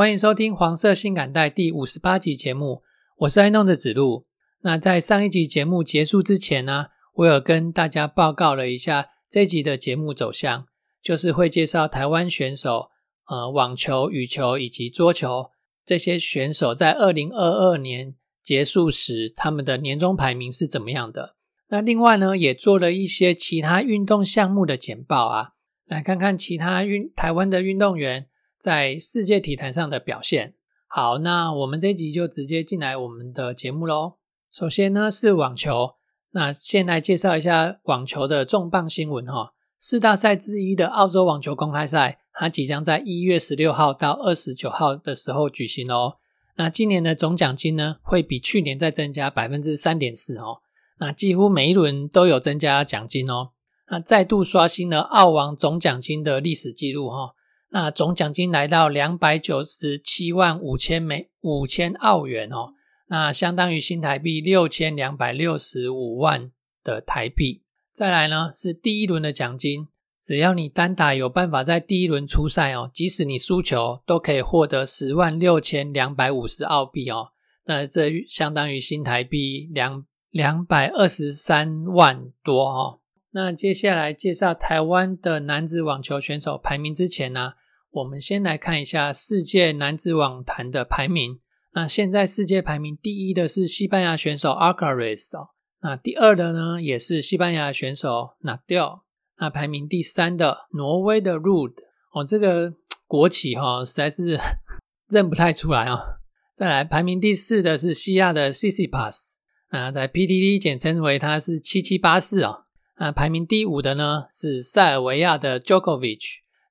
欢迎收听黄色性感带第五十八集节目，我是爱弄的子路。那在上一集节目结束之前呢，我有跟大家报告了一下这一集的节目走向，就是会介绍台湾选手，呃，网球、羽球以及桌球这些选手在二零二二年结束时他们的年终排名是怎么样的。那另外呢，也做了一些其他运动项目的简报啊，来看看其他运台湾的运动员。在世界体坛上的表现。好，那我们这集就直接进来我们的节目喽。首先呢是网球，那先来介绍一下网球的重磅新闻哈。四大赛之一的澳洲网球公开赛，它即将在一月十六号到二十九号的时候举行哦。那今年的总奖金呢，会比去年再增加百分之三点四哦。那几乎每一轮都有增加奖金哦。那再度刷新了澳网总奖金的历史记录哈。那总奖金来到两百九十七万五千美五千澳元哦，那相当于新台币六千两百六十五万的台币。再来呢是第一轮的奖金，只要你单打有办法在第一轮出赛哦，即使你输球都可以获得十万六千两百五十澳币哦，那这相当于新台币两两百二十三万多哦。那接下来介绍台湾的男子网球选手排名之前呢？我们先来看一下世界男子网坛的排名。那现在世界排名第一的是西班牙选手 a r c a r a z 哦，那第二的呢也是西班牙选手 Nadal。那排名第三的挪威的 Rud 哦，这个国旗哈实在是 认不太出来啊。再来排名第四的是西亚的 cicipas 那在 PTT 简称为他是七七八四哦。那排名第五的呢是塞尔维亚的 Djokovic。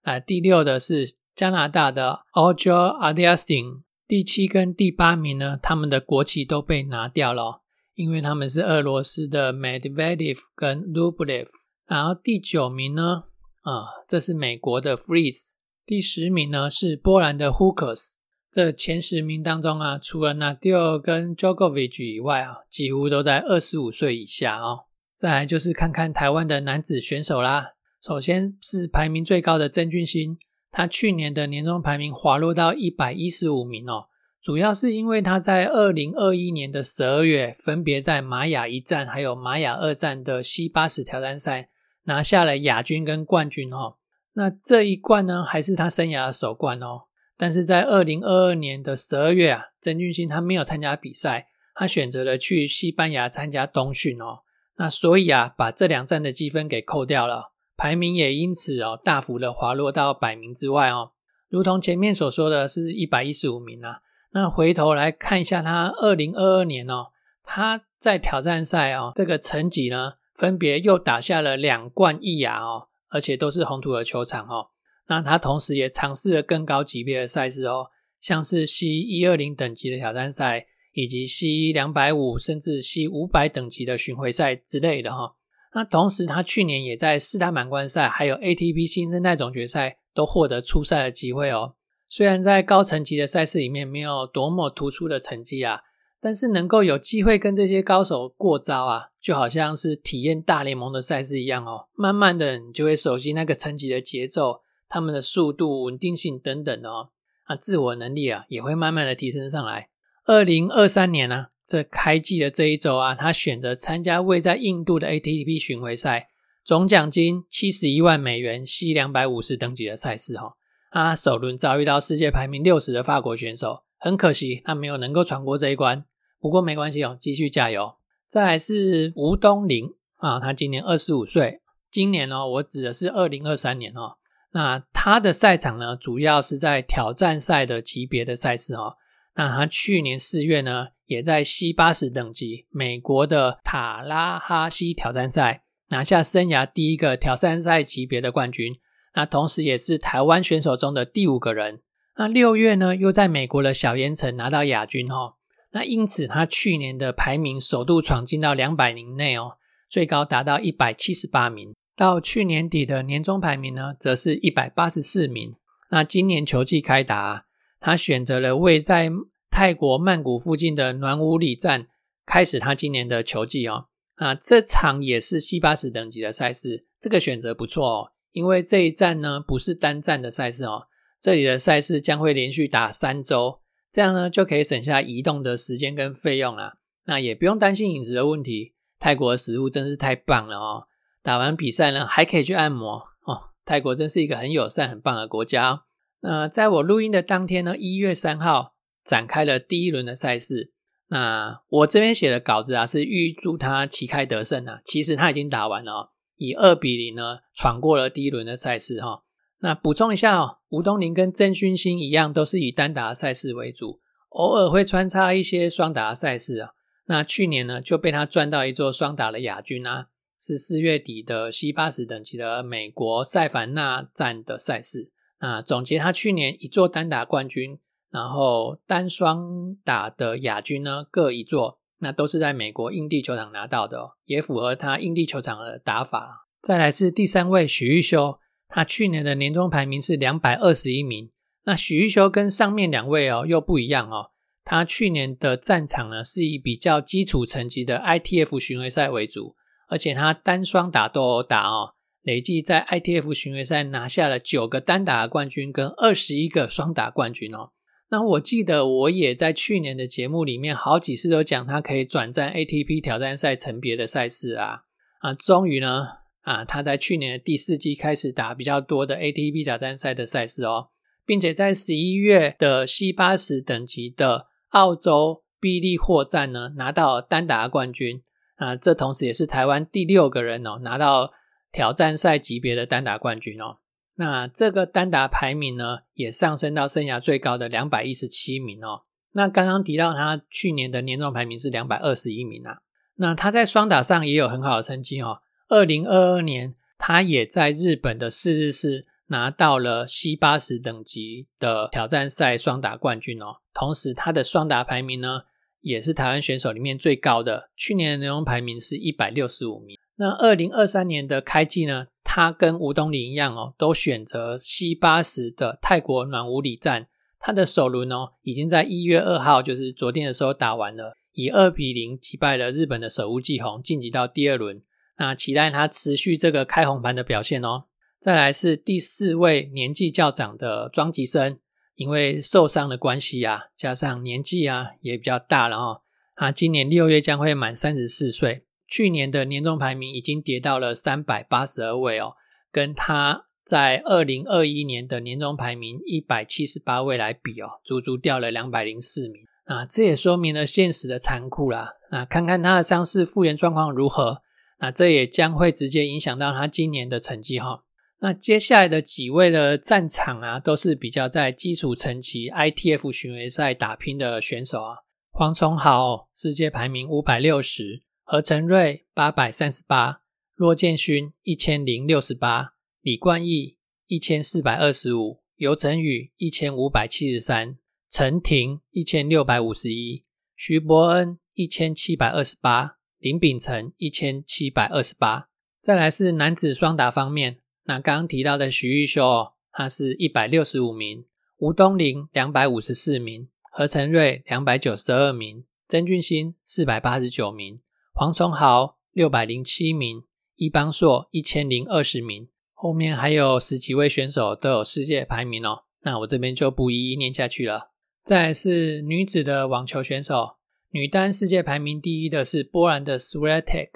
啊，第六的是加拿大的 a j o a d i a s i n 第七跟第八名呢，他们的国旗都被拿掉了，因为他们是俄罗斯的 Medvedev 跟 Rublev。然后第九名呢，啊，这是美国的 Freeze。第十名呢是波兰的 Hookers。这前十名当中啊，除了 Nadal 跟 Djokovic 以外啊，几乎都在二十五岁以下哦。再来就是看看台湾的男子选手啦。首先是排名最高的曾俊欣，他去年的年终排名滑落到一百一十五名哦，主要是因为他在二零二一年的十二月，分别在玛雅一战还有玛雅二战的 C 八十挑战赛拿下了亚军跟冠军哦。那这一冠呢，还是他生涯的首冠哦。但是在二零二二年的十二月啊，曾俊欣他没有参加比赛，他选择了去西班牙参加冬训哦。那所以啊，把这两站的积分给扣掉了。排名也因此哦大幅的滑落到百名之外哦，如同前面所说的是一百一十五名啊。那回头来看一下他二零二二年哦，他在挑战赛哦这个成绩呢，分别又打下了两冠一亚哦，而且都是红土的球场哦。那他同时也尝试了更高级别的赛事哦，像是 C 一二零等级的挑战赛，以及 C 两百五甚至 C 五百等级的巡回赛之类的哈。那同时，他去年也在四大满贯赛还有 ATP 新生代总决赛都获得出赛的机会哦。虽然在高层级的赛事里面没有多么突出的成绩啊，但是能够有机会跟这些高手过招啊，就好像是体验大联盟的赛事一样哦。慢慢的，你就会熟悉那个层级的节奏、他们的速度、稳定性等等哦。啊，自我能力啊，也会慢慢的提升上来。二零二三年呢？这开季的这一周啊，他选择参加位在印度的 ATP 巡回赛，总奖金七十一万美元，C 两百五十等级的赛事哈。他首轮遭遇到世界排名六十的法国选手，很可惜他没有能够闯过这一关。不过没关系哦，继续加油。再来是吴东林啊，他今年二十五岁，今年呢，我指的是二零二三年哦。那他的赛场呢，主要是在挑战赛的级别的赛事哦。那他去年四月呢？也在 C 八十等级美国的塔拉哈西挑战赛拿下生涯第一个挑战赛级别的冠军，那同时也是台湾选手中的第五个人。那六月呢，又在美国的小岩城拿到亚军哈。那因此他去年的排名首度闯进到两百名内哦，最高达到一百七十八名。到去年底的年终排名呢，则是一百八十四名。那今年球季开打，他选择了位在泰国曼谷附近的暖武里站开始他今年的球季哦。啊，这场也是七八十等级的赛事，这个选择不错哦，因为这一站呢不是单站的赛事哦，这里的赛事将会连续打三周，这样呢就可以省下移动的时间跟费用啦。那也不用担心饮食的问题，泰国的食物真是太棒了哦。打完比赛呢还可以去按摩哦，泰国真是一个很友善、很棒的国家。那在我录音的当天呢，一月三号展开了第一轮的赛事。那我这边写的稿子啊，是预祝他旗开得胜啊。其实他已经打完了，以二比零呢闯过了第一轮的赛事哈。那补充一下哦，吴东林跟曾勋星一样，都是以单打赛事为主，偶尔会穿插一些双打赛事啊。那去年呢就被他赚到一座双打的亚军啊，是四月底的 C 八十等级的美国塞凡纳站的赛事啊。总结他去年一座单打冠军。然后单双打的亚军呢各一座，那都是在美国印地球场拿到的，也符合他印地球场的打法。再来是第三位许玉修，他去年的年终排名是两百二十一名。那许玉修跟上面两位哦又不一样哦，他去年的战场呢是以比较基础层级的 ITF 巡回赛为主，而且他单双打都有打哦，累计在 ITF 巡回赛拿下了九个单打冠军跟二十一个双打冠军哦。那我记得我也在去年的节目里面好几次都讲他可以转战 ATP 挑战赛层别的赛事啊啊，终于呢啊他在去年的第四季开始打比较多的 ATP 挑战赛的赛事哦，并且在十一月的 C 八十等级的澳洲臂力货站呢拿到单打冠军啊，这同时也是台湾第六个人哦拿到挑战赛级别的单打冠军哦。那这个单打排名呢，也上升到生涯最高的两百一十七名哦。那刚刚提到他去年的年终排名是两百二十一名啊。那他在双打上也有很好的成绩哦。二零二二年，他也在日本的四日市拿到了 C 八十等级的挑战赛双打冠军哦。同时，他的双打排名呢，也是台湾选手里面最高的。去年的年终排名是一百六十五名。那二零二三年的开季呢？他跟吴东林一样哦，都选择 C 八十的泰国暖武里站。他的首轮哦，已经在一月二号，就是昨天的时候打完了，以二比零击败了日本的首乌纪宏，晋级到第二轮。那期待他持续这个开红盘的表现哦。再来是第四位年纪较长的庄吉生，因为受伤的关系啊，加上年纪啊也比较大了哦。他今年六月将会满三十四岁。去年的年终排名已经跌到了三百八十二位哦，跟他在二零二一年的年终排名一百七十八位来比哦，足足掉了两百零四名啊！这也说明了现实的残酷啦。那看看他的伤势复原状况如何，那这也将会直接影响到他今年的成绩哈。那接下来的几位的战场啊，都是比较在基础层级 ITF 巡回赛打拼的选手啊。黄崇豪世界排名五百六十。何成瑞八百三十八，骆建勋一千零六十八，李冠毅一千四百二十五，尤成宇一千五百七十三，陈婷一千六百五十一，徐伯恩一千七百二十八，林秉成一千七百二十八。再来是男子双打方面，那刚刚提到的徐玉修，他是一百六十五名，吴东林两百五十四名，何成瑞两百九十二名，曾俊欣四百八十九名。黄崇豪六百零七名，一邦硕一千零二十名，后面还有十几位选手都有世界排名哦。那我这边就不一一念下去了。再是女子的网球选手，女单世界排名第一的是波兰的 Swiatek，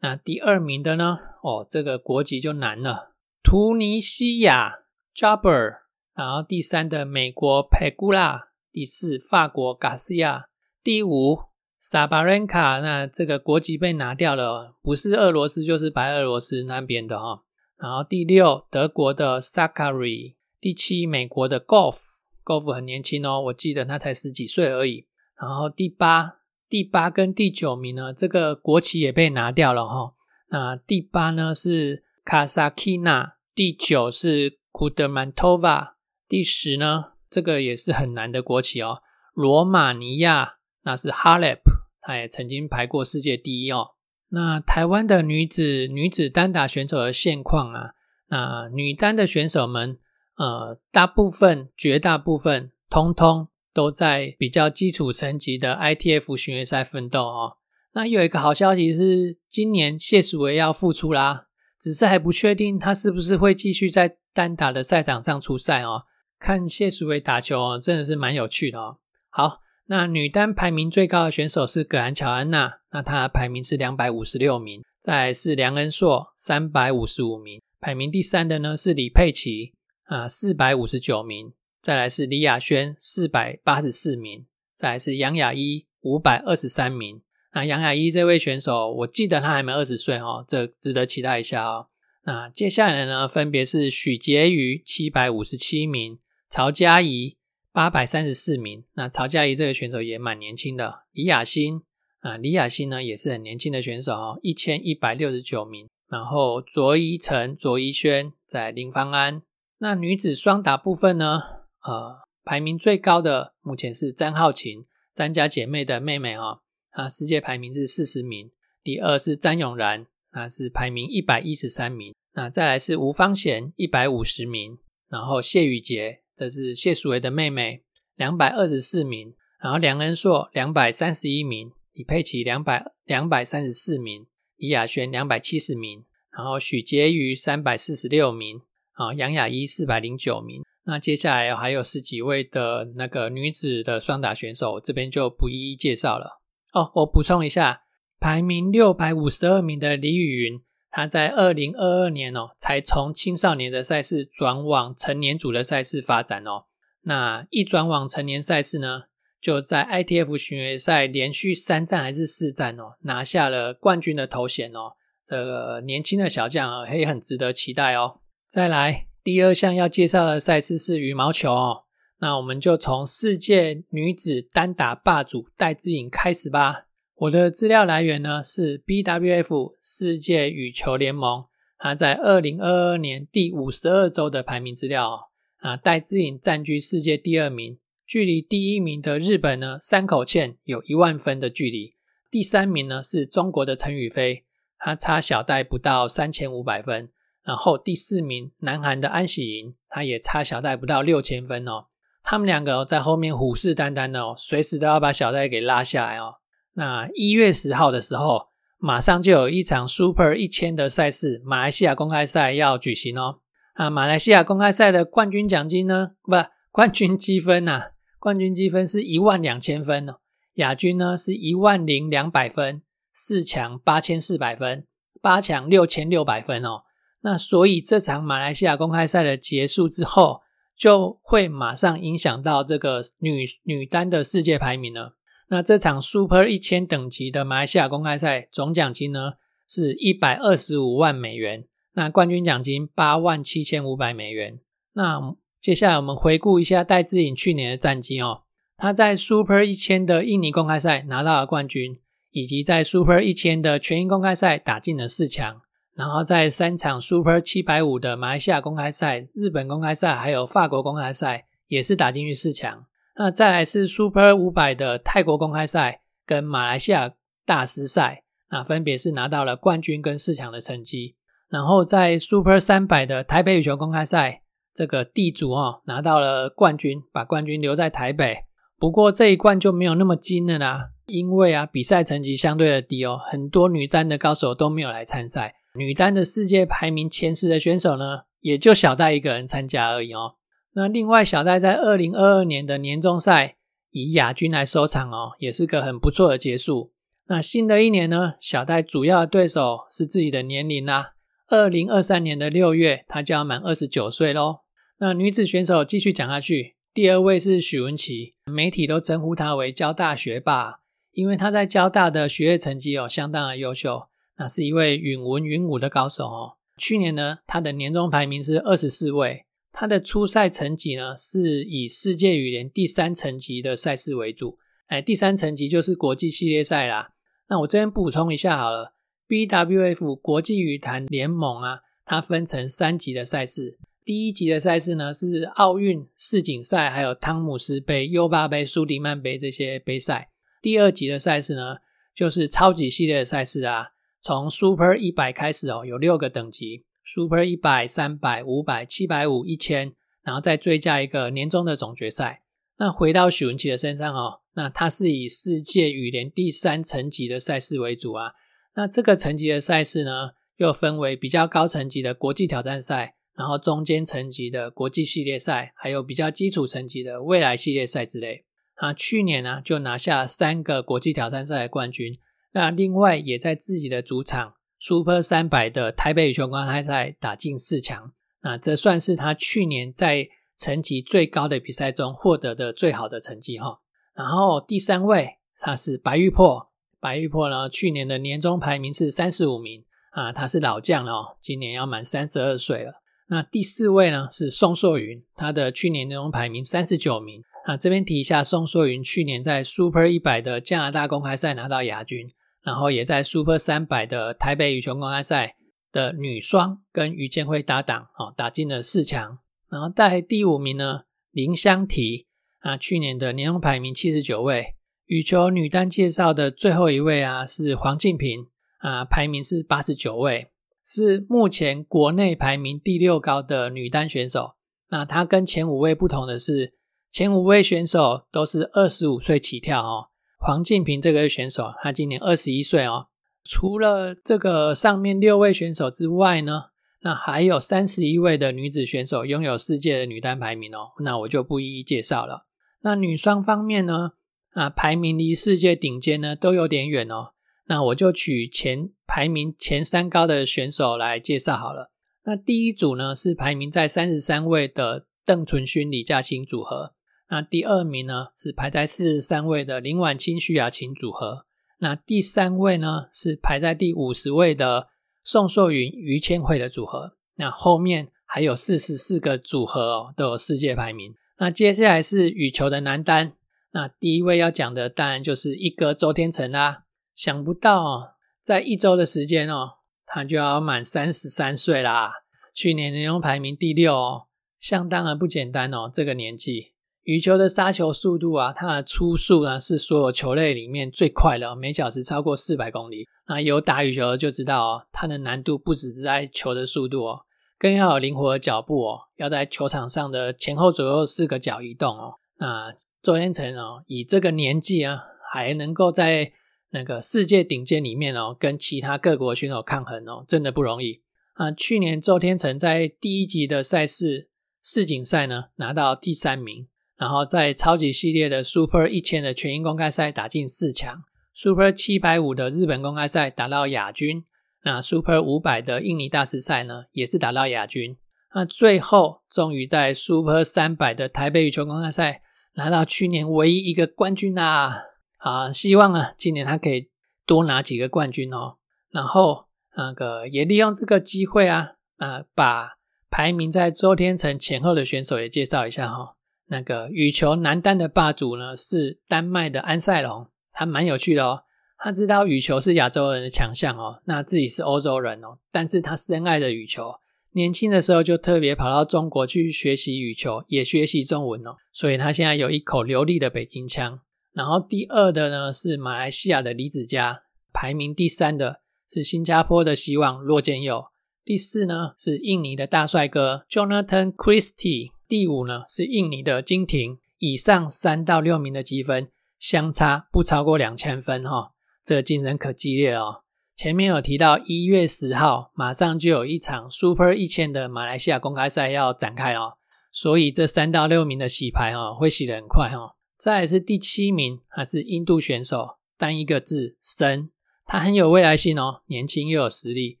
那第二名的呢？哦，这个国籍就难了，突尼西亚 Jabber，然后第三的美国 Pegula，第四法国 Garcia，第五。萨巴伦卡，那这个国籍被拿掉了，不是俄罗斯就是白俄罗斯那边的哈。然后第六，德国的 Sakari，第七，美国的 Golf，Golf 很年轻哦，我记得他才十几岁而已。然后第八，第八跟第九名呢，这个国旗也被拿掉了哈。那第八呢是 Kazakina，第九是 Kudrmantova，第十呢，这个也是很难的国旗哦，罗马尼亚。那是 Halep，她也曾经排过世界第一哦。那台湾的女子女子单打选手的现况啊，那女单的选手们，呃，大部分绝大部分通通都在比较基础层级的 ITF 巡回赛奋斗哦。那有一个好消息是，今年谢淑薇要复出啦，只是还不确定她是不是会继续在单打的赛场上出赛哦。看谢淑薇打球哦，真的是蛮有趣的哦。好。那女单排名最高的选手是葛兰乔安娜，那她排名是两百五十六名。再来是梁恩硕，三百五十五名。排名第三的呢是李佩琦，啊，四百五十九名。再来是李雅轩，四百八十四名。再来是杨雅一，五百二十三名。那杨雅一这位选手，我记得她还没二十岁哦，这值得期待一下哦。那接下来呢，分别是许婕妤，七百五十七名。曹佳怡。八百三十四名，那曹佳怡这个选手也蛮年轻的。李雅欣啊，李雅欣呢也是很年轻的选手哦，一千一百六十九名。然后卓依晨、卓依萱在林芳安。那女子双打部分呢，呃，排名最高的目前是詹浩晴，詹家姐妹的妹妹哦，她世界排名是四十名。第二是詹永然，她是排名一百一十三名。那再来是吴芳贤，一百五十名。然后谢宇杰。这是谢淑薇的妹妹，两百二十四名。然后梁恩硕两百三十一名，李佩琦两百两百三十四名，李雅轩两百七十名。然后许婕妤三百四十六名，啊，杨雅一四百零九名。那接下来还有十几位的那个女子的双打选手，这边就不一一介绍了。哦，我补充一下，排名六百五十二名的李雨云。他在二零二二年哦，才从青少年的赛事转往成年组的赛事发展哦。那一转往成年赛事呢，就在 ITF 巡回赛连续三战还是四战哦，拿下了冠军的头衔哦。这个年轻的小将啊，也很值得期待哦。再来，第二项要介绍的赛事是羽毛球哦。那我们就从世界女子单打霸主戴资颖开始吧。我的资料来源呢是 BWF 世界羽球联盟，它在二零二二年第五十二周的排名资料啊，戴资颖占据世界第二名，距离第一名的日本呢山口茜有一万分的距离，第三名呢是中国的陈雨菲，她差小戴不到三千五百分，然后第四名南韩的安喜莹，他也差小戴不到六千分哦，他们两个在后面虎视眈眈的哦，随时都要把小戴给拉下来哦。那一月十号的时候，马上就有一场 Super 一千的赛事，马来西亚公开赛要举行哦。啊，马来西亚公开赛的冠军奖金呢？不，冠军积分呐，冠军积分是一万两千分哦。亚军呢是一万零两百分，四强八千四百分，八强六千六百分哦。那所以这场马来西亚公开赛的结束之后，就会马上影响到这个女女单的世界排名了。那这场 Super 一千等级的马来西亚公开赛总奖金呢是一百二十五万美元，那冠军奖金八万七千五百美元。那接下来我们回顾一下戴资颖去年的战绩哦，他在 Super 一千的印尼公开赛拿到了冠军，以及在 Super 一千的全英公开赛打进了四强，然后在三场 Super 七百五的马来西亚公开赛、日本公开赛还有法国公开赛也是打进去四强。那再来是 Super 五百的泰国公开赛跟马来西亚大师赛，那分别是拿到了冠军跟四强的成绩。然后在 Super 三百的台北羽球公开赛，这个地主哦拿到了冠军，把冠军留在台北。不过这一冠就没有那么金了啦，因为啊比赛成绩相对的低哦，很多女单的高手都没有来参赛。女单的世界排名前十的选手呢，也就小戴一个人参加而已哦。那另外，小戴在二零二二年的年终赛以亚军来收场哦，也是个很不错的结束。那新的一年呢，小戴主要的对手是自己的年龄啦。二零二三年的六月，他就要满二十九岁喽。那女子选手继续讲下去，第二位是许文琪，媒体都称呼她为交大学霸，因为她在交大的学业成绩哦相当的优秀，那是一位允文允武的高手哦。去年呢，她的年终排名是二十四位。他的初赛成绩呢，是以世界羽联第三层级的赛事为主。哎，第三层级就是国际系列赛啦。那我这边补充一下好了，BWF 国际羽坛联盟啊，它分成三级的赛事。第一级的赛事呢，是奥运世锦赛，还有汤姆斯杯、优巴杯、苏迪曼杯这些杯赛。第二级的赛事呢，就是超级系列的赛事啊，从 Super 一百开始哦，有六个等级：Super 一百、三百、五百、七百五、一千，然后再追加一个年终的总决赛。那回到许文琪的身上哦，那他是以世界羽联第三层级的赛事为主啊。那这个层级的赛事呢，又分为比较高层级的国际挑战赛。然后中间层级的国际系列赛，还有比较基础层级的未来系列赛之类。啊，去年呢就拿下三个国际挑战赛的冠军。那另外也在自己的主场 Super 三百的台北羽球公开赛打进四强。那这算是他去年在成绩最高的比赛中获得的最好的成绩哈。然后第三位他是白玉珀，白玉珀呢去年的年终排名是三十五名啊，他是老将了哦，今年要满三十二岁了。那第四位呢是宋硕云，他的去年年终排名三十九名。啊，这边提一下，宋硕云去年在 Super 一百的加拿大公开赛拿到亚军，然后也在 Super 三百的台北羽球公开赛的女双跟于建辉搭档，哦，打进了四强。然后在第五名呢，林香缇，啊，去年的年终排名七十九位。羽球女单介绍的最后一位啊是黄静平，啊，排名是八十九位。是目前国内排名第六高的女单选手。那她跟前五位不同的是，前五位选手都是二十五岁起跳哦。黄静平这个选手，他今年二十一岁哦。除了这个上面六位选手之外呢，那还有三十一位的女子选手拥有世界的女单排名哦。那我就不一一介绍了。那女双方面呢，啊，排名离世界顶尖呢都有点远哦。那我就取前排名前三高的选手来介绍好了。那第一组呢是排名在三十三位的邓淳勋李嘉欣组合。那第二名呢是排在四十三位的林婉清徐雅琴组合。那第三位呢是排在第五十位的宋硕云于千惠的组合。那后面还有四十四个组合哦都有世界排名。那接下来是羽球的男单。那第一位要讲的当然就是一哥周天成啦。想不到哦，在一周的时间哦，他就要满三十三岁啦。去年年终排名第六哦，相当的不简单哦。这个年纪，羽球的杀球速度啊，它的初速呢是所有球类里面最快的，每小时超过四百公里。那有打羽球的就知道哦，它的难度不只是在球的速度哦，更要有灵活的脚步哦，要在球场上的前后左右四个脚移动哦。那周天成哦，以这个年纪啊，还能够在那个世界顶尖里面哦，跟其他各国选手抗衡哦，真的不容易啊！去年周天成在第一级的赛事世锦赛呢拿到第三名，然后在超级系列的 Super 一千的全英公开赛打进四强，Super 七百五的日本公开赛打到亚军，那 Super 五百的印尼大师赛呢也是打到亚军，那最后终于在 Super 三百的台北羽球公开赛拿到去年唯一一个冠军啦！啊，希望啊，今年他可以多拿几个冠军哦。然后那个也利用这个机会啊，啊，把排名在周天成前后的选手也介绍一下哈。那个羽球男单的霸主呢是丹麦的安塞龙，他蛮有趣的哦。他知道羽球是亚洲人的强项哦，那自己是欧洲人哦，但是他深爱的羽球，年轻的时候就特别跑到中国去学习羽球，也学习中文哦，所以他现在有一口流利的北京腔。然后第二的呢是马来西亚的李子嘉，排名第三的是新加坡的希望骆建佑，第四呢是印尼的大帅哥 Jonathan Christie，第五呢是印尼的金廷。以上三到六名的积分相差不超过两千分哈，这竞争可激烈哦。前面有提到一月十号马上就有一场 Super 一千的马来西亚公开赛要展开哦，所以这三到六名的洗牌哦会洗得很快哦。再是第七名，还是印度选手，单一个字神，他很有未来性哦，年轻又有实力。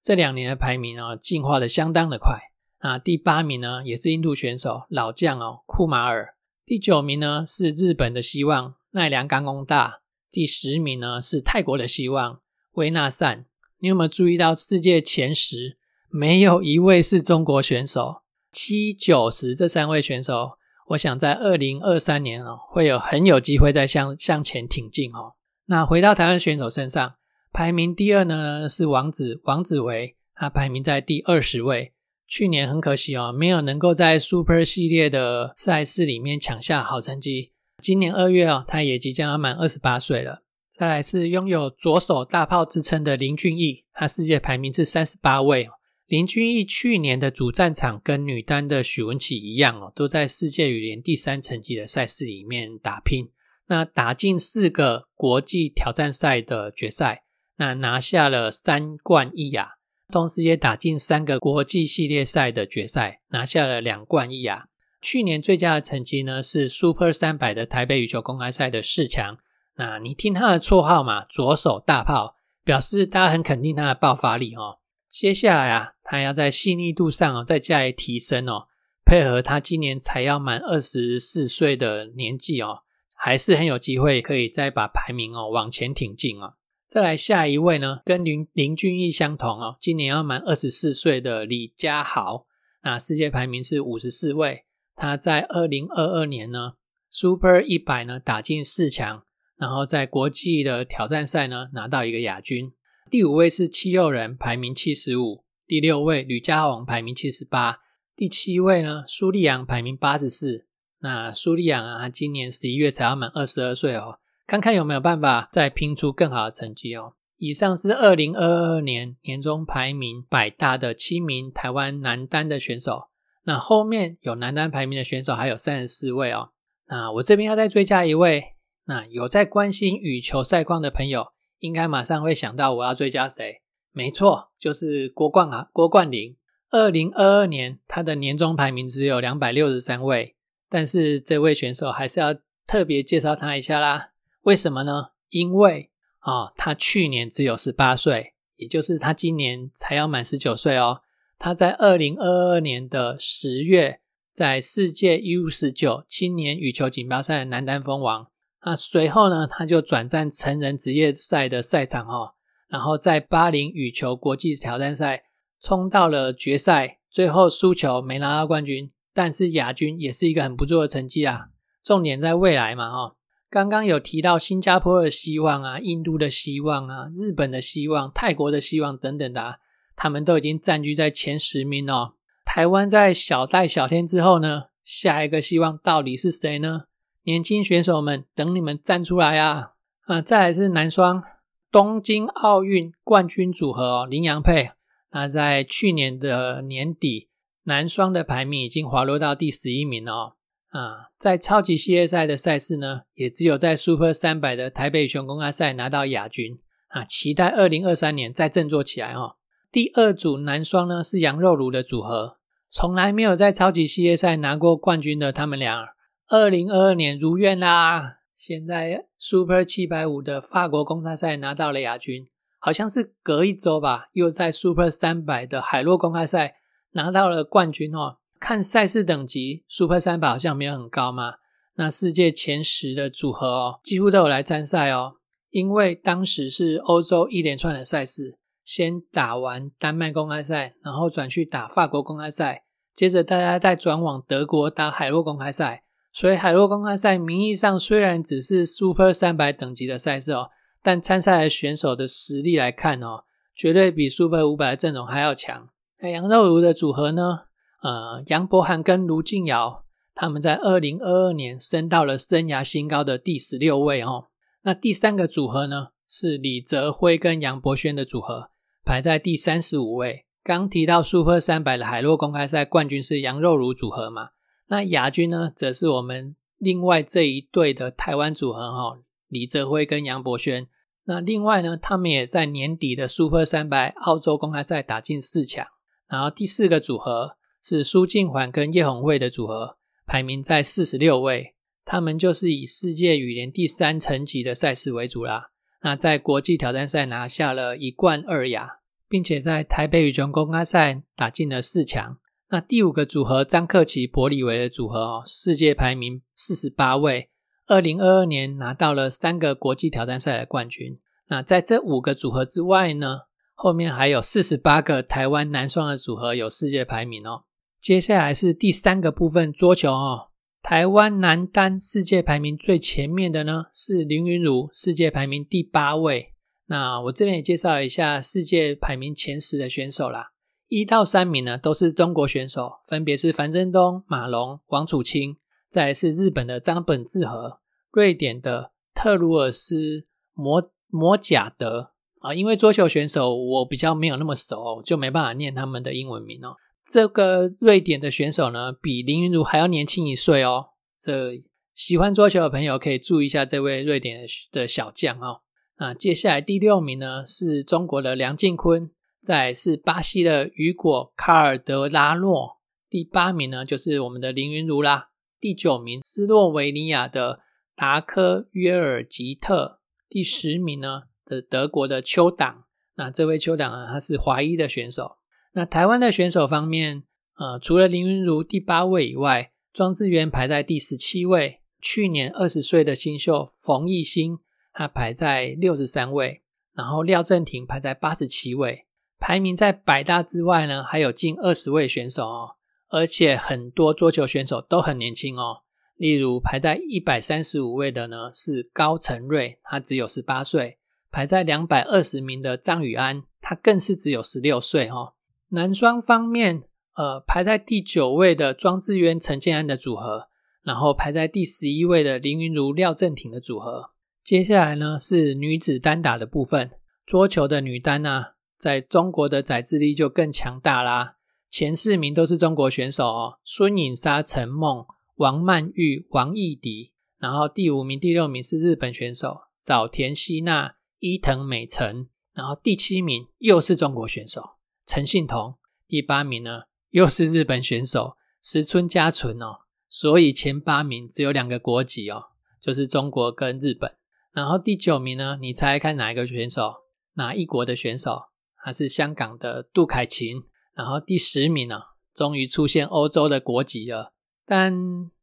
这两年的排名哦，进化的相当的快。那，第八名呢，也是印度选手，老将哦，库马尔。第九名呢，是日本的希望奈良冈功大。第十名呢，是泰国的希望威纳善。你有没有注意到世界前十没有一位是中国选手？七九十这三位选手。我想在二零二三年哦，会有很有机会再向向前挺进哦。那回到台湾选手身上，排名第二呢是王子王子维，他排名在第二十位。去年很可惜哦，没有能够在 Super 系列的赛事里面抢下好成绩。今年二月哦，他也即将要满二十八岁了。再来是拥有左手大炮之称的林俊逸，他世界排名是三十八位。林俊逸去年的主战场跟女单的许文琪一样哦，都在世界羽联第三层级的赛事里面打拼。那打进四个国际挑战赛的决赛，那拿下了三冠一亚，同时也打进三个国际系列赛的决赛，拿下了两冠一亚。去年最佳的成绩呢是 Super 三百的台北羽球公开赛的四强。那你听他的绰号嘛，左手大炮，表示大家很肯定他的爆发力哦。接下来啊，他要在细腻度上哦再加以提升哦，配合他今年才要满二十四岁的年纪哦。还是很有机会可以再把排名哦往前挺进哦。再来下一位呢，跟林林俊逸相同哦，今年要满二十四岁的李佳豪，那世界排名是五十四位。他在二零二二年呢，Super 一百呢打进四强，然后在国际的挑战赛呢拿到一个亚军。第五位是七六人，排名七十五。第六位吕家宏排名七十八。第七位呢苏立阳排名八十四。那苏利昂啊，他今年十一月才要满二十二岁哦，看看有没有办法再拼出更好的成绩哦。以上是二零二二年年终排名百大的七名台湾男单的选手，那后面有男单排名的选手还有三十四位哦。那我这边要再追加一位，那有在关心羽球赛况的朋友，应该马上会想到我要追加谁？没错，就是郭冠啊，郭冠霖。二零二二年他的年终排名只有两百六十三位。但是这位选手还是要特别介绍他一下啦。为什么呢？因为啊，他去年只有十八岁，也就是他今年才要满十九岁哦。他在二零二二年的十月，在世界 U 十九青年羽球锦标赛男单封王。那随后呢，他就转战成人职业赛的赛场哦，然后在巴林羽球国际挑战赛冲到了决赛，最后输球没拿到冠军。但是亚军也是一个很不错的成绩啊！重点在未来嘛，哈，刚刚有提到新加坡的希望啊、印度的希望啊、日本的希望、泰国的希望等等的，他们都已经占据在前十名哦。台湾在小戴小天之后呢，下一个希望到底是谁呢？年轻选手们，等你们站出来啊！啊，再来是男双东京奥运冠军组合哦，林洋配，那在去年的年底。男双的排名已经滑落到第十一名哦，啊，在超级系列赛的赛事呢，也只有在 Super 三百的台北熊公开赛拿到亚军啊，期待二零二三年再振作起来哦。第二组男双呢是杨肉茹的组合，从来没有在超级系列赛拿过冠军的他们俩，二零二二年如愿啦，现在 Super 七百五的法国公开赛拿到了亚军，好像是隔一周吧，又在 Super 三百的海洛公开赛。拿到了冠军哦！看赛事等级，Super 三百好像没有很高嘛。那世界前十的组合哦，几乎都有来参赛哦。因为当时是欧洲一连串的赛事，先打完丹麦公开赛，然后转去打法国公开赛，接着大家再转往德国打海洛公开赛。所以海洛公开赛名义上虽然只是 Super 三百等级的赛事哦，但参赛的选手的实力来看哦，绝对比 Super 五百的阵容还要强。那杨肉茹的组合呢？呃，杨博涵跟卢静瑶，他们在二零二二年升到了生涯新高的第十六位哦。那第三个组合呢，是李泽辉跟杨博轩的组合，排在第三十五位。刚提到 Super 三百的海洛公开赛冠军是杨肉茹组合嘛？那亚军呢，则是我们另外这一对的台湾组合哈，李泽辉跟杨博轩。那另外呢，他们也在年底的 Super 三百澳洲公开赛打进四强。然后第四个组合是苏静环跟叶红慧的组合，排名在四十六位。他们就是以世界羽联第三层级的赛事为主啦。那在国际挑战赛拿下了一冠二亚，并且在台北羽球公开赛打进了四强。那第五个组合张克奇、柏里维的组合哦，世界排名四十八位，二零二二年拿到了三个国际挑战赛的冠军。那在这五个组合之外呢？后面还有四十八个台湾男双的组合有世界排名哦。接下来是第三个部分，桌球哦。台湾男单世界排名最前面的呢是林云儒，世界排名第八位。那我这边也介绍一下世界排名前十的选手啦。一到三名呢都是中国选手，分别是樊振东、马龙、王楚钦，再来是日本的张本智和。瑞典的特鲁尔斯摩摩贾德啊。因为桌球选手我比较没有那么熟，就没办法念他们的英文名哦。这个瑞典的选手呢，比林云如还要年轻一岁哦。这喜欢桌球的朋友可以注意一下这位瑞典的小将哦。那接下来第六名呢是中国的梁靖昆，再是巴西的雨果卡尔德拉诺，第八名呢就是我们的林云如啦。第九名斯洛维尼亚的达科约尔吉特，第十名呢的德国的邱党。那这位邱党啊，他是华裔的选手。那台湾的选手方面，呃，除了林云如第八位以外，庄智渊排在第十七位。去年二十岁的新秀冯艺兴，他排在六十三位，然后廖正廷排在八十七位，排名在百大之外呢，还有近二十位选手哦，而且很多桌球选手都很年轻哦，例如排在一百三十五位的呢是高成瑞，他只有十八岁，排在两百二十名的张宇安，他更是只有十六岁哦。男双方面，呃，排在第九位的庄智渊陈建安的组合。然后排在第十一位的林云如廖正廷的组合。接下来呢是女子单打的部分，桌球的女单呢，在中国的载智力就更强大啦。前四名都是中国选手哦，孙颖莎、陈梦、王曼玉、王艺迪。然后第五名、第六名是日本选手早田希娜、伊藤美诚。然后第七名又是中国选手陈信彤。第八名呢又是日本选手石村佳纯哦。所以前八名只有两个国籍哦，就是中国跟日本。然后第九名呢，你猜看哪一个选手？哪一国的选手？还是香港的杜凯琴。然后第十名呢，终于出现欧洲的国籍了。但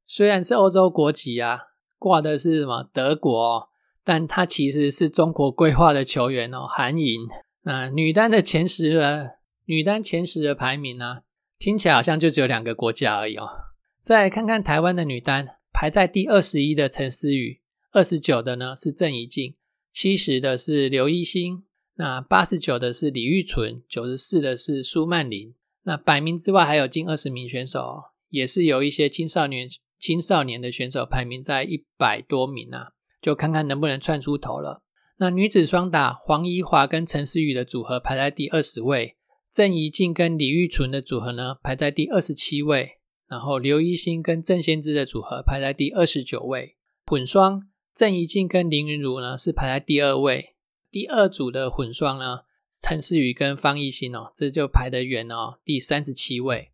虽然是欧洲国籍啊，挂的是什么德国，但他其实是中国规划的球员哦，韩莹。那女单的前十呢女单前十的排名呢，听起来好像就只有两个国家而已哦。再看看台湾的女单，排在第二十一的陈思雨，二十九的呢是郑怡静，七十的是刘一星，那八十九的是李玉纯，九十四的是苏曼玲。那百名之外还有近二十名选手，也是有一些青少年青少年的选手排名在一百多名啊，就看看能不能窜出头了。那女子双打，黄怡华跟陈思雨的组合排在第二十位，郑怡静跟李玉纯的组合呢排在第二十七位。然后刘一星跟郑先知的组合排在第二十九位，混双郑怡静跟林云如呢是排在第二位。第二组的混双呢，陈思雨跟方艺兴哦，这就排得远哦，第三十七位。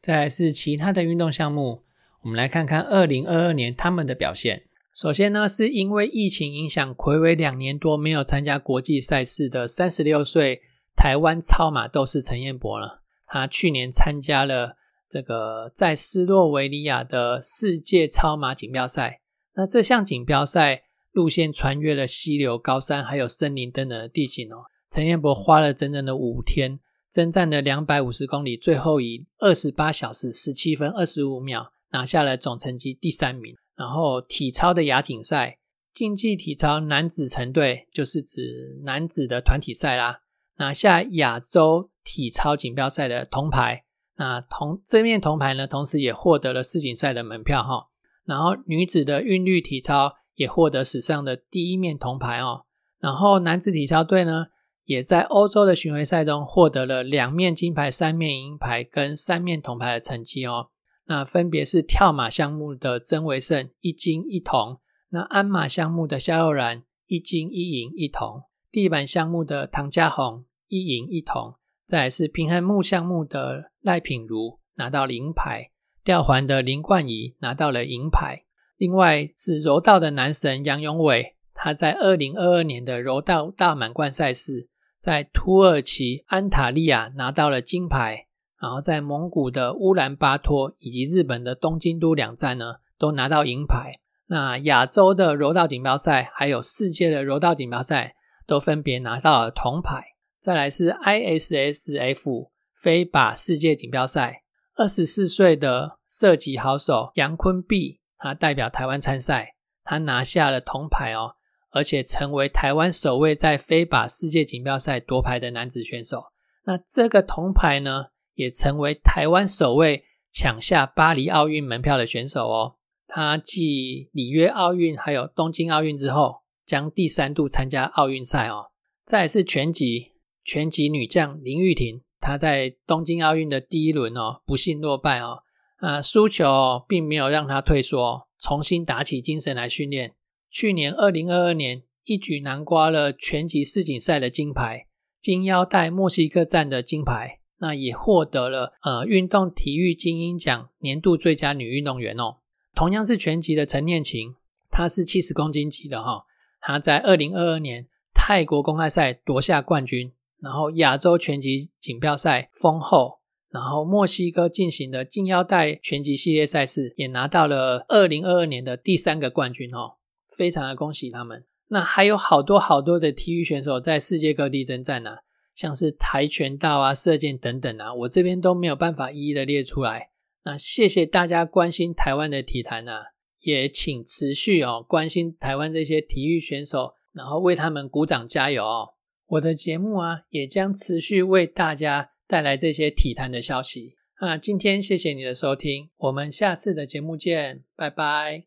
再来是其他的运动项目，我们来看看二零二二年他们的表现。首先呢，是因为疫情影响，暌违两年多没有参加国际赛事的三十六岁台湾超马斗士陈彦博呢，他去年参加了。这个在斯洛维尼亚的世界超马锦标赛，那这项锦标赛路线穿越了溪流、高山还有森林等等的地形哦。陈彦博花了整整的五天，征战了两百五十公里，最后以二十八小时十七分二十五秒拿下了总成绩第三名。然后体操的亚锦赛，竞技体操男子成队，就是指男子的团体赛啦，拿下亚洲体操锦标赛的铜牌。那铜这面铜牌呢，同时也获得了世锦赛的门票哈。然后女子的韵律体操也获得史上的第一面铜牌哦。然后男子体操队呢，也在欧洲的巡回赛中获得了两面金牌、三面银牌跟三面铜牌的成绩哦。那分别是跳马项目的曾维胜一金一铜，那鞍马项目的肖佑然一金一银一铜，地板项目的唐家宏一银一铜。再是平衡木项目的赖品如拿到银牌，吊环的林冠仪拿到了银牌。另外是柔道的男神杨永伟，他在二零二二年的柔道大满贯赛事，在土耳其安塔利亚拿到了金牌，然后在蒙古的乌兰巴托以及日本的东京都两站呢，都拿到银牌。那亚洲的柔道锦标赛，还有世界的柔道锦标赛，都分别拿到了铜牌。再来是 ISSF 飞靶世界锦标赛，二十四岁的射击好手杨坤碧，他代表台湾参赛，他拿下了铜牌哦，而且成为台湾首位在飞靶世界锦标赛夺牌的男子选手。那这个铜牌呢，也成为台湾首位抢下巴黎奥运门票的选手哦。他继里约奥运还有东京奥运之后，将第三度参加奥运赛哦。再是拳击，拳击女将林玉婷，她在东京奥运的第一轮哦，不幸落败哦。啊，输球并没有让她退缩，重新打起精神来训练。去年二零二二年，一举拿瓜了拳击世锦赛的金牌，金腰带墨西哥站的金牌。那也获得了呃运动体育精英奖年度最佳女运动员哦。同样是拳击的陈念琴，她是七十公斤级的哈。他在二零二二年泰国公开赛夺下冠军，然后亚洲拳击锦标赛封后，然后墨西哥进行的金腰带拳击系列赛事也拿到了二零二二年的第三个冠军哦，非常的恭喜他们。那还有好多好多的体育选手在世界各地征战呢。像是跆拳道啊、射箭等等啊，我这边都没有办法一一的列出来。那谢谢大家关心台湾的体坛啊，也请持续哦关心台湾这些体育选手，然后为他们鼓掌加油哦。我的节目啊，也将持续为大家带来这些体坛的消息。那今天谢谢你的收听，我们下次的节目见，拜拜。